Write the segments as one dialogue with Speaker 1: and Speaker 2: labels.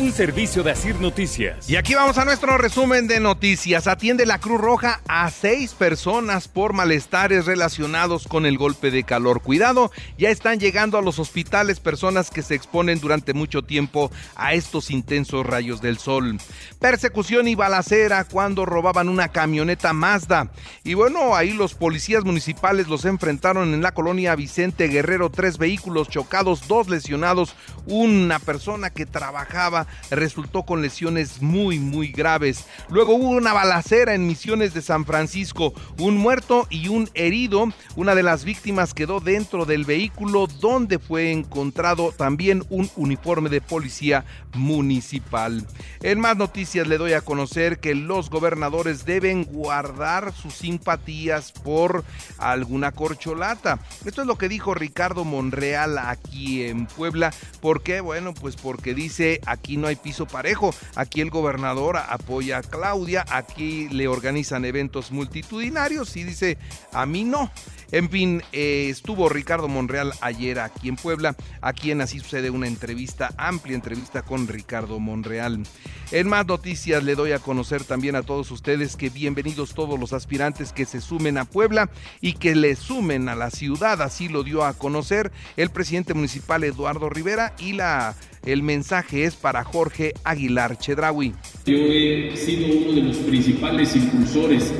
Speaker 1: un servicio de Asir Noticias.
Speaker 2: Y aquí vamos a nuestro resumen de noticias. Atiende la Cruz Roja a seis personas por malestares relacionados con el golpe de calor. Cuidado, ya están llegando a los hospitales personas que se exponen durante mucho tiempo a estos intensos rayos del sol. Persecución y balacera cuando robaban una camioneta Mazda. Y bueno, ahí los policías municipales los enfrentaron en la colonia Vicente Guerrero. Tres vehículos chocados, dos lesionados, una persona que trabajaba resultó con lesiones muy, muy graves. Luego hubo una balacera en Misiones de San Francisco, un muerto y un herido. Una de las víctimas quedó dentro del vehículo donde fue encontrado también un uniforme de policía municipal. En más noticias le doy a conocer que los gobernadores deben guardar sus simpatías por alguna corcholata. Esto es lo que dijo Ricardo Monreal aquí en Puebla. ¿Por qué? Bueno, pues porque dice aquí no hay piso parejo. Aquí el gobernador apoya a Claudia, aquí le organizan eventos multitudinarios y dice, a mí no. En fin, eh, estuvo Ricardo Monreal ayer aquí en Puebla, a quien así sucede una entrevista, amplia entrevista con Ricardo Monreal. En más noticias le doy a conocer también a todos ustedes que bienvenidos todos los aspirantes que se sumen a Puebla y que le sumen a la ciudad, así lo dio a conocer el presidente municipal Eduardo Rivera y la el mensaje es para Jorge Aguilar Chedraui.
Speaker 3: Yo he sido uno de los principales impulsores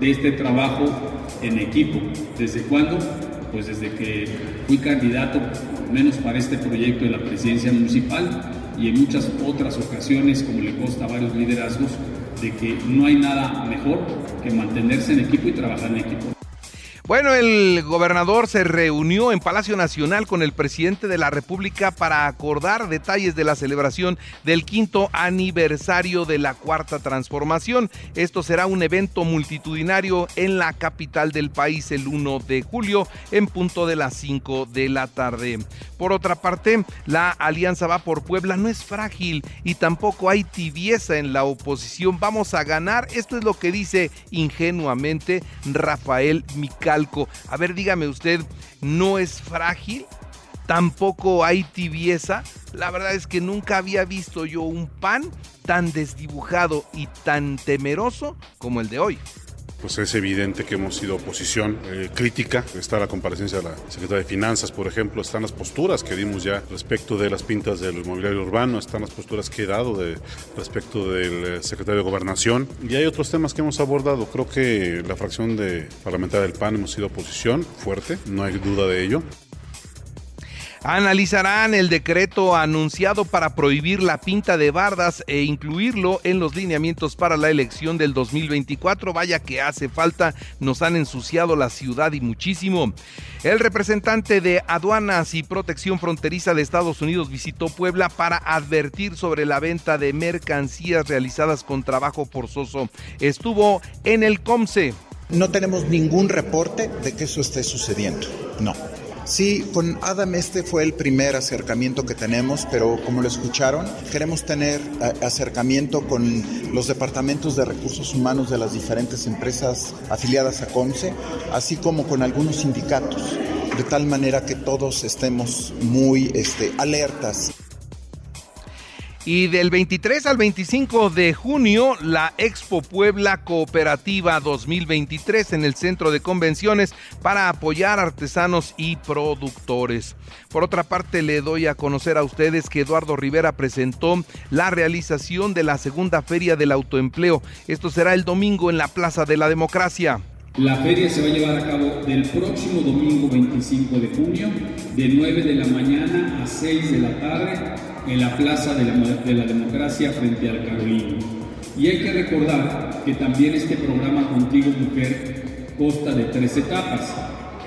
Speaker 3: de este trabajo en equipo. ¿Desde cuándo? Pues desde que fui candidato, al menos para este proyecto de la presidencia municipal y en muchas otras ocasiones, como le consta a varios liderazgos, de que no hay nada mejor que mantenerse en equipo y trabajar en equipo.
Speaker 2: Bueno, el gobernador se reunió en Palacio Nacional con el presidente de la República para acordar detalles de la celebración del quinto aniversario de la Cuarta Transformación. Esto será un evento multitudinario en la capital del país el 1 de julio en punto de las 5 de la tarde. Por otra parte, la Alianza Va por Puebla no es frágil y tampoco hay tibieza en la oposición. Vamos a ganar. Esto es lo que dice ingenuamente Rafael Mical a ver, dígame usted, ¿no es frágil? Tampoco hay tibieza. La verdad es que nunca había visto yo un pan tan desdibujado y tan temeroso como el de hoy
Speaker 4: pues es evidente que hemos sido oposición eh, crítica. Está la comparecencia de la Secretaria de Finanzas, por ejemplo, están las posturas que dimos ya respecto de las pintas del inmobiliario urbano, están las posturas que he dado de, respecto del eh, secretario de Gobernación y hay otros temas que hemos abordado. Creo que la fracción de parlamentaria del PAN hemos sido oposición fuerte, no hay duda de ello.
Speaker 2: Analizarán el decreto anunciado para prohibir la pinta de bardas e incluirlo en los lineamientos para la elección del 2024. Vaya que hace falta, nos han ensuciado la ciudad y muchísimo. El representante de Aduanas y Protección Fronteriza de Estados Unidos visitó Puebla para advertir sobre la venta de mercancías realizadas con trabajo forzoso. Estuvo en el COMSE.
Speaker 5: No tenemos ningún reporte de que eso esté sucediendo. No. Sí, con Adam este fue el primer acercamiento que tenemos, pero como lo escucharon, queremos tener eh, acercamiento con los departamentos de recursos humanos de las diferentes empresas afiliadas a COMSE, así como con algunos sindicatos, de tal manera que todos estemos muy este, alertas.
Speaker 2: Y del 23 al 25 de junio, la Expo Puebla Cooperativa 2023 en el Centro de Convenciones para apoyar artesanos y productores. Por otra parte, le doy a conocer a ustedes que Eduardo Rivera presentó la realización de la segunda Feria del Autoempleo. Esto será el domingo en la Plaza de la Democracia.
Speaker 3: La feria se va a llevar a cabo del próximo domingo 25 de junio, de 9 de la mañana a 6 de la tarde en la Plaza de la, Democracia frente al Carolino. Y hay que recordar que también este programa Contigo Mujer consta de tres etapas.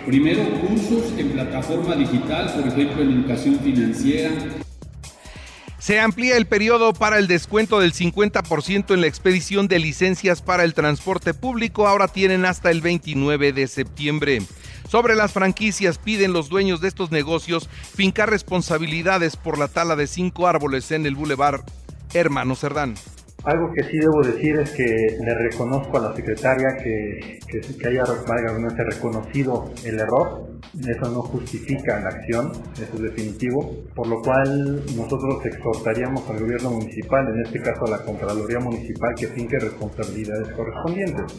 Speaker 3: Primero, cursos en plataforma digital, por ejemplo, en educación financiera,
Speaker 2: se amplía el periodo para el descuento del 50% en la expedición de licencias para el transporte público. Ahora tienen hasta el 29 de septiembre. Sobre las franquicias piden los dueños de estos negocios fincar responsabilidades por la tala de cinco árboles en el bulevar Hermano Cerdán
Speaker 6: Algo que sí debo decir es que le reconozco a la secretaria que, que, que haya reconocido el error. Eso no justifica la acción, eso es definitivo. Por lo cual nosotros exhortaríamos al gobierno municipal, en este caso a la Contraloría Municipal, que finque responsabilidades correspondientes.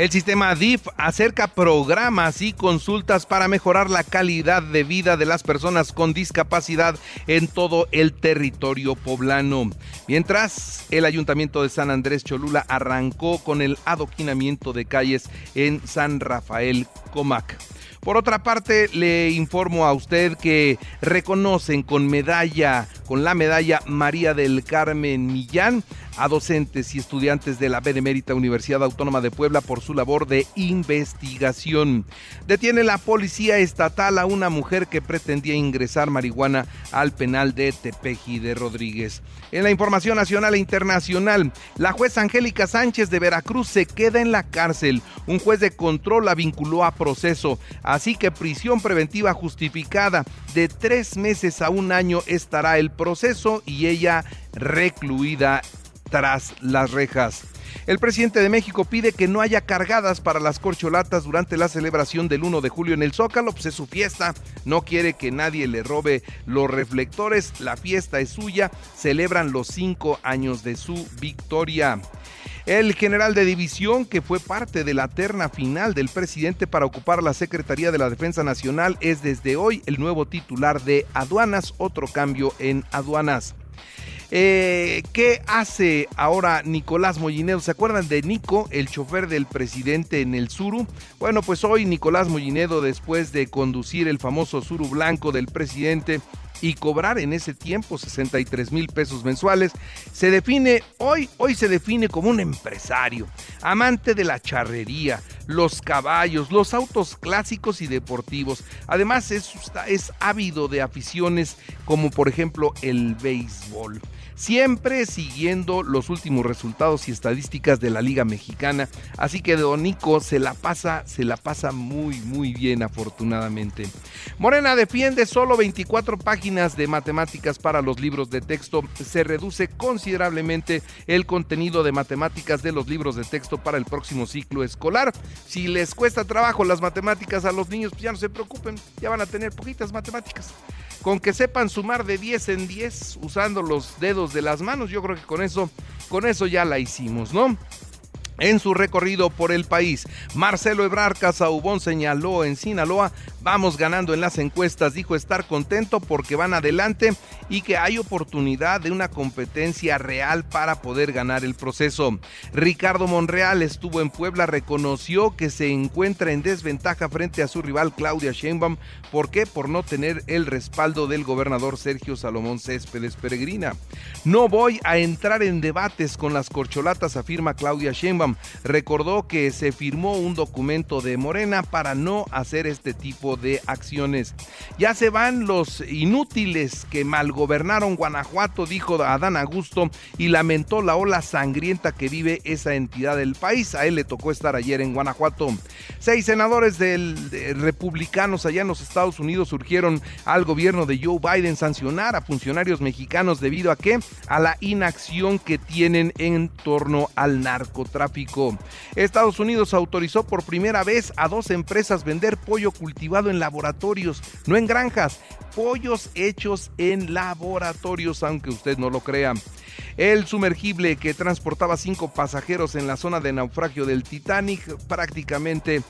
Speaker 2: El sistema DIF acerca programas y consultas para mejorar la calidad de vida de las personas con discapacidad en todo el territorio poblano. Mientras, el Ayuntamiento de San Andrés Cholula arrancó con el adoquinamiento de calles en San Rafael Comac. Por otra parte, le informo a usted que reconocen con medalla, con la medalla María del Carmen Millán, a docentes y estudiantes de la Benemérita Universidad Autónoma de Puebla por su labor de investigación. Detiene la policía estatal a una mujer que pretendía ingresar marihuana al penal de Tepeji de Rodríguez. En la información nacional e internacional, la juez Angélica Sánchez de Veracruz se queda en la cárcel. Un juez de control la vinculó a proceso, así que prisión preventiva justificada de tres meses a un año estará el proceso y ella recluida tras las rejas. El presidente de México pide que no haya cargadas para las corcholatas durante la celebración del 1 de julio en el Zócalo, pues es su fiesta, no quiere que nadie le robe los reflectores, la fiesta es suya, celebran los cinco años de su victoria. El general de división, que fue parte de la terna final del presidente para ocupar la Secretaría de la Defensa Nacional, es desde hoy el nuevo titular de aduanas, otro cambio en aduanas. Eh, ¿Qué hace ahora Nicolás Mollinedo? ¿Se acuerdan de Nico, el chofer del presidente en el Suru? Bueno, pues hoy Nicolás Mollinedo, después de conducir el famoso Suru blanco del presidente, y cobrar en ese tiempo 63 mil pesos mensuales, se define hoy, hoy se define como un empresario, amante de la charrería, los caballos, los autos clásicos y deportivos. Además es, es ávido de aficiones como por ejemplo el béisbol siempre siguiendo los últimos resultados y estadísticas de la Liga Mexicana. Así que Donico se la pasa, se la pasa muy, muy bien, afortunadamente. Morena defiende solo 24 páginas de matemáticas para los libros de texto. Se reduce considerablemente el contenido de matemáticas de los libros de texto para el próximo ciclo escolar. Si les cuesta trabajo las matemáticas a los niños, pues ya no se preocupen, ya van a tener poquitas matemáticas. Con que sepan sumar de 10 en 10 usando los dedos de las manos, yo creo que con eso, con eso ya la hicimos, ¿no? En su recorrido por el país, Marcelo Ebrar Casaubón señaló en Sinaloa, vamos ganando en las encuestas, dijo estar contento porque van adelante y que hay oportunidad de una competencia real para poder ganar el proceso. Ricardo Monreal estuvo en Puebla, reconoció que se encuentra en desventaja frente a su rival Claudia Sheinbaum. ¿Por qué? Por no tener el respaldo del gobernador Sergio Salomón Céspedes Peregrina. No voy a entrar en debates con las corcholatas, afirma Claudia Sheinbaum recordó que se firmó un documento de Morena para no hacer este tipo de acciones. Ya se van los inútiles que malgobernaron Guanajuato, dijo Adán Augusto, y lamentó la ola sangrienta que vive esa entidad del país. A él le tocó estar ayer en Guanajuato. Seis senadores del, republicanos allá en los Estados Unidos surgieron al gobierno de Joe Biden sancionar a funcionarios mexicanos debido a qué? A la inacción que tienen en torno al narcotráfico. Estados Unidos autorizó por primera vez a dos empresas vender pollo cultivado en laboratorios, no en granjas, pollos hechos en laboratorios, aunque usted no lo crea. El sumergible que transportaba cinco pasajeros en la zona de naufragio del Titanic prácticamente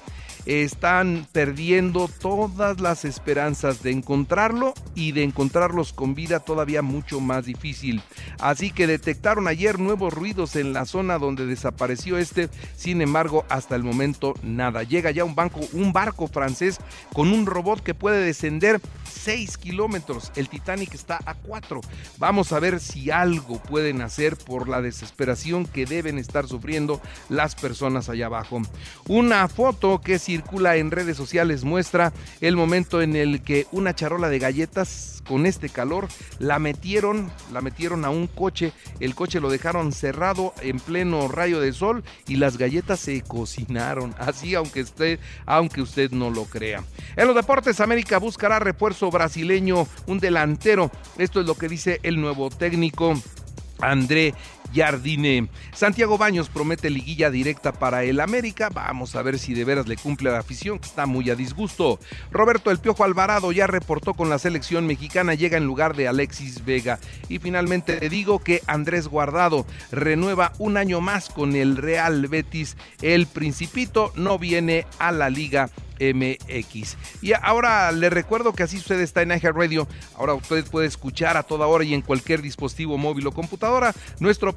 Speaker 2: están perdiendo todas las esperanzas de encontrarlo y de encontrarlos con vida todavía mucho más difícil. Así que detectaron ayer nuevos ruidos en la zona donde desapareció este, sin embargo hasta el momento nada. Llega ya un, banco, un barco francés con un robot que puede descender 6 kilómetros. El Titanic está a 4. Vamos a ver si algo pueden hacer por la desesperación que deben estar sufriendo las personas allá abajo. Una foto que circula en redes sociales muestra el momento en el que una charola de galletas con este calor la metieron, la metieron a un coche, el coche lo dejaron cerrado en pleno rayo de sol y las galletas se cocinaron, así aunque usted, aunque usted no lo crea. En los deportes América buscará refuerzo brasileño, un delantero. Esto es lo que dice el nuevo técnico André Jardine. Santiago Baños promete liguilla directa para el América. Vamos a ver si de veras le cumple la afición, que está muy a disgusto. Roberto El Piojo Alvarado ya reportó con la selección mexicana, llega en lugar de Alexis Vega. Y finalmente te digo que Andrés Guardado renueva un año más con el Real Betis. El Principito no viene a la liga MX. Y ahora le recuerdo que así sucede está en Radio. Ahora usted puede escuchar a toda hora y en cualquier dispositivo móvil o computadora nuestro